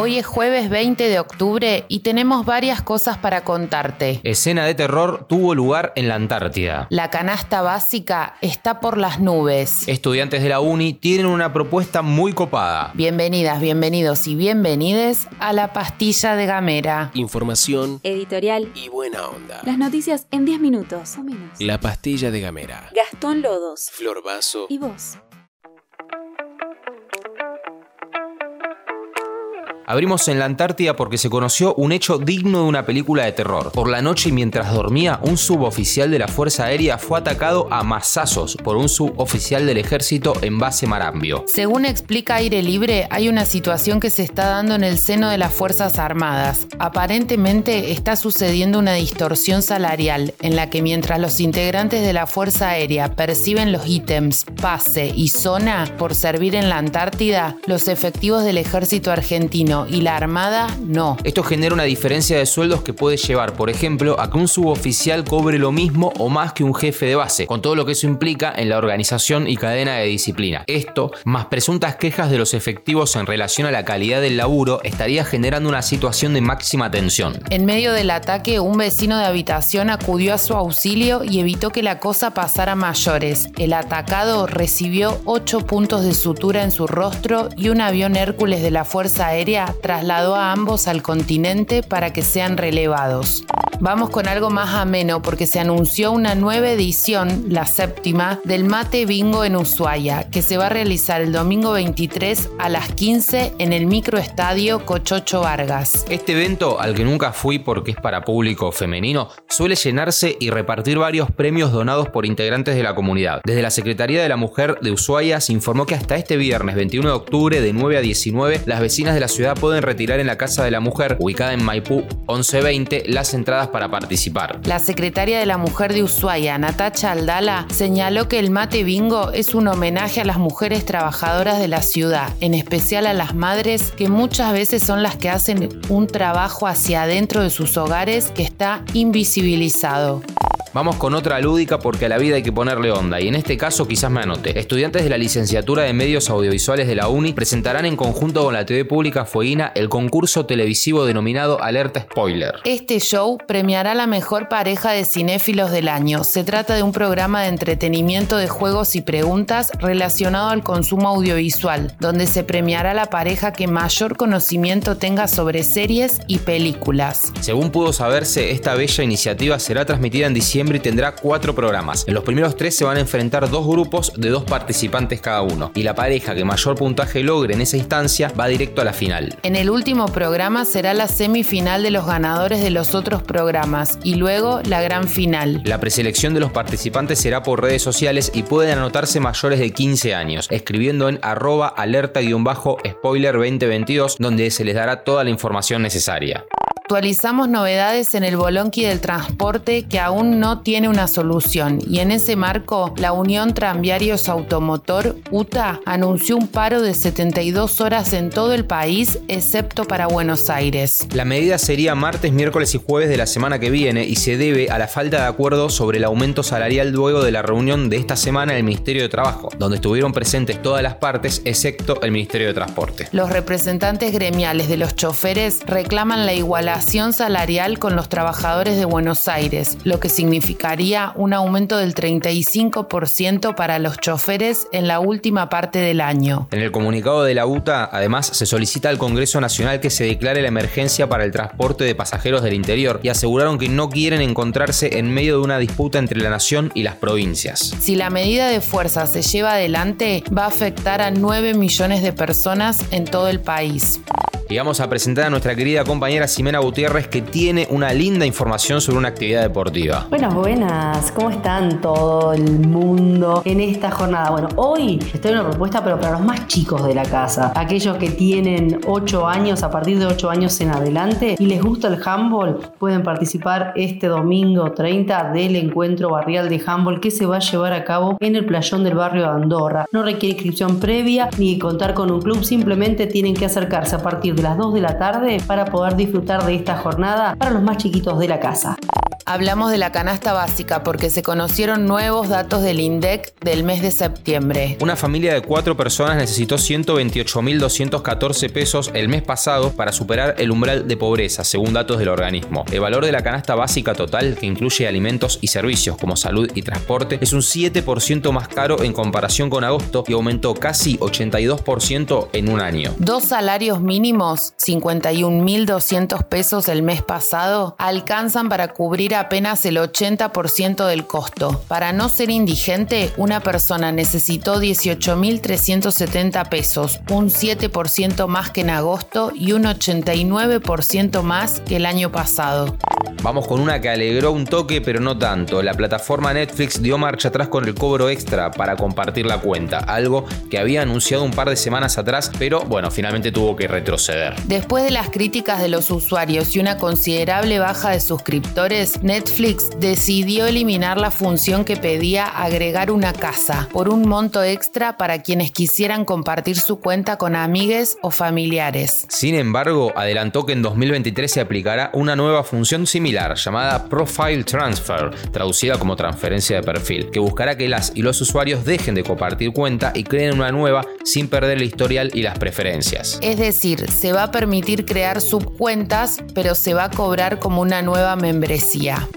Hoy es jueves 20 de octubre y tenemos varias cosas para contarte. Escena de terror tuvo lugar en la Antártida. La canasta básica está por las nubes. Estudiantes de la uni tienen una propuesta muy copada. Bienvenidas, bienvenidos y bienvenides a la pastilla de Gamera. Información Editorial. y buena onda. Las noticias en 10 minutos o menos. La pastilla de Gamera. Gastón Lodos. Flor Vaso. ¿Y vos? Abrimos en la Antártida porque se conoció un hecho digno de una película de terror. Por la noche y mientras dormía, un suboficial de la Fuerza Aérea fue atacado a masazos por un suboficial del ejército en base Marambio. Según explica Aire Libre, hay una situación que se está dando en el seno de las Fuerzas Armadas. Aparentemente está sucediendo una distorsión salarial en la que mientras los integrantes de la Fuerza Aérea perciben los ítems pase y zona por servir en la Antártida, los efectivos del ejército argentino y la Armada no. Esto genera una diferencia de sueldos que puede llevar, por ejemplo, a que un suboficial cobre lo mismo o más que un jefe de base, con todo lo que eso implica en la organización y cadena de disciplina. Esto, más presuntas quejas de los efectivos en relación a la calidad del laburo, estaría generando una situación de máxima tensión. En medio del ataque, un vecino de habitación acudió a su auxilio y evitó que la cosa pasara a mayores. El atacado recibió 8 puntos de sutura en su rostro y un avión Hércules de la Fuerza Aérea trasladó a ambos al continente para que sean relevados. Vamos con algo más ameno porque se anunció una nueva edición, la séptima, del Mate Bingo en Ushuaia, que se va a realizar el domingo 23 a las 15 en el microestadio Cochocho Vargas. Este evento, al que nunca fui porque es para público femenino, suele llenarse y repartir varios premios donados por integrantes de la comunidad. Desde la Secretaría de la Mujer de Ushuaia se informó que hasta este viernes 21 de octubre de 9 a 19 las vecinas de la ciudad pueden retirar en la Casa de la Mujer, ubicada en Maipú 1120, las entradas para participar. La secretaria de la Mujer de Ushuaia, Natacha Aldala, señaló que el mate bingo es un homenaje a las mujeres trabajadoras de la ciudad, en especial a las madres que muchas veces son las que hacen un trabajo hacia adentro de sus hogares que está invisibilizado. Vamos con otra lúdica porque a la vida hay que ponerle onda y en este caso quizás me anote. Estudiantes de la licenciatura de medios audiovisuales de la UNI presentarán en conjunto con la TV pública Fueguina el concurso televisivo denominado Alerta Spoiler. Este show premiará la mejor pareja de cinéfilos del año. Se trata de un programa de entretenimiento de juegos y preguntas relacionado al consumo audiovisual, donde se premiará la pareja que mayor conocimiento tenga sobre series y películas. Según pudo saberse, esta bella iniciativa será transmitida en diciembre y tendrá cuatro programas. En los primeros tres se van a enfrentar dos grupos de dos participantes cada uno, y la pareja que mayor puntaje logre en esa instancia va directo a la final. En el último programa será la semifinal de los ganadores de los otros programas y luego la gran final. La preselección de los participantes será por redes sociales y pueden anotarse mayores de 15 años, escribiendo en arroba alerta-spoiler 2022, donde se les dará toda la información necesaria. Actualizamos novedades en el Bolonqui del transporte que aún no tiene una solución y en ese marco la Unión Tranviarios Automotor UTA anunció un paro de 72 horas en todo el país excepto para Buenos Aires. La medida sería martes, miércoles y jueves de la semana que viene y se debe a la falta de acuerdo sobre el aumento salarial luego de la reunión de esta semana en el Ministerio de Trabajo, donde estuvieron presentes todas las partes excepto el Ministerio de Transporte. Los representantes gremiales de los choferes reclaman la salarial con los trabajadores de Buenos Aires, lo que significaría un aumento del 35% para los choferes en la última parte del año. En el comunicado de la UTA, además, se solicita al Congreso Nacional que se declare la emergencia para el transporte de pasajeros del interior y aseguraron que no quieren encontrarse en medio de una disputa entre la nación y las provincias. Si la medida de fuerza se lleva adelante, va a afectar a 9 millones de personas en todo el país. Y vamos a presentar a nuestra querida compañera Ximena Gutiérrez que tiene una linda información sobre una actividad deportiva. Buenas, buenas. ¿Cómo están todo el mundo en esta jornada? Bueno, hoy estoy en una propuesta, pero para los más chicos de la casa. Aquellos que tienen 8 años, a partir de 8 años en adelante, y les gusta el handball, pueden participar este domingo 30 del encuentro barrial de handball que se va a llevar a cabo en el playón del barrio de Andorra. No requiere inscripción previa ni contar con un club, simplemente tienen que acercarse a partir de las 2 de la tarde para poder disfrutar de esta jornada para los más chiquitos de la casa. Hablamos de la canasta básica porque se conocieron nuevos datos del INDEC del mes de septiembre. Una familia de cuatro personas necesitó 128.214 pesos el mes pasado para superar el umbral de pobreza, según datos del organismo. El valor de la canasta básica total, que incluye alimentos y servicios como salud y transporte, es un 7% más caro en comparación con agosto y aumentó casi 82% en un año. Dos salarios mínimos, 51.200 pesos el mes pasado, alcanzan para cubrir apenas el 80% del costo. Para no ser indigente, una persona necesitó 18.370 pesos, un 7% más que en agosto y un 89% más que el año pasado. Vamos con una que alegró un toque, pero no tanto. La plataforma Netflix dio marcha atrás con el cobro extra para compartir la cuenta, algo que había anunciado un par de semanas atrás, pero bueno, finalmente tuvo que retroceder. Después de las críticas de los usuarios y una considerable baja de suscriptores, Netflix decidió eliminar la función que pedía agregar una casa por un monto extra para quienes quisieran compartir su cuenta con amigues o familiares. Sin embargo, adelantó que en 2023 se aplicará una nueva función similar llamada Profile Transfer, traducida como transferencia de perfil, que buscará que las y los usuarios dejen de compartir cuenta y creen una nueva sin perder el historial y las preferencias. Es decir, se va a permitir crear subcuentas, pero se va a cobrar como una nueva membresía.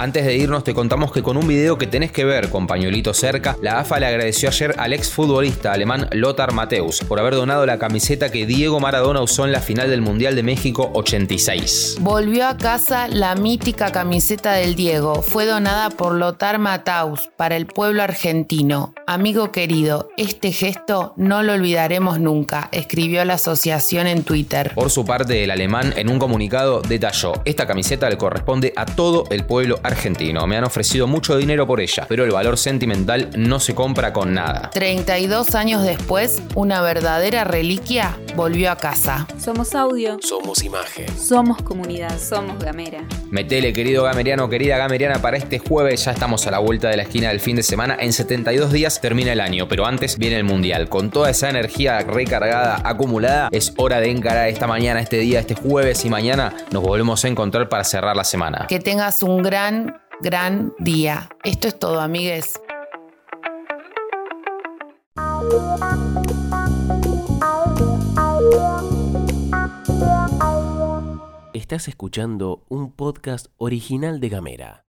Antes de irnos te contamos que con un video que tenés que ver con pañuelito cerca, la AFA le agradeció ayer al exfutbolista alemán Lothar Mateus por haber donado la camiseta que Diego Maradona usó en la final del Mundial de México 86. Volvió a casa la mítica camiseta del Diego. Fue donada por Lothar Mateus para el pueblo argentino. Amigo querido, este gesto no lo olvidaremos nunca, escribió la asociación en Twitter. Por su parte, el alemán en un comunicado detalló, esta camiseta le corresponde a todo el pueblo argentino argentino. Me han ofrecido mucho dinero por ella, pero el valor sentimental no se compra con nada. 32 años después, una verdadera reliquia volvió a casa. Somos audio. Somos imagen. Somos comunidad. Somos gamera. Metele, querido gameriano, querida gameriana, para este jueves ya estamos a la vuelta de la esquina del fin de semana. En 72 días termina el año, pero antes viene el mundial. Con toda esa energía recargada, acumulada, es hora de encarar esta mañana, este día, este jueves y mañana nos volvemos a encontrar para cerrar la semana. Que tengas un gran gran, día. Esto es todo, amigues. Estás escuchando un podcast original de Gamera.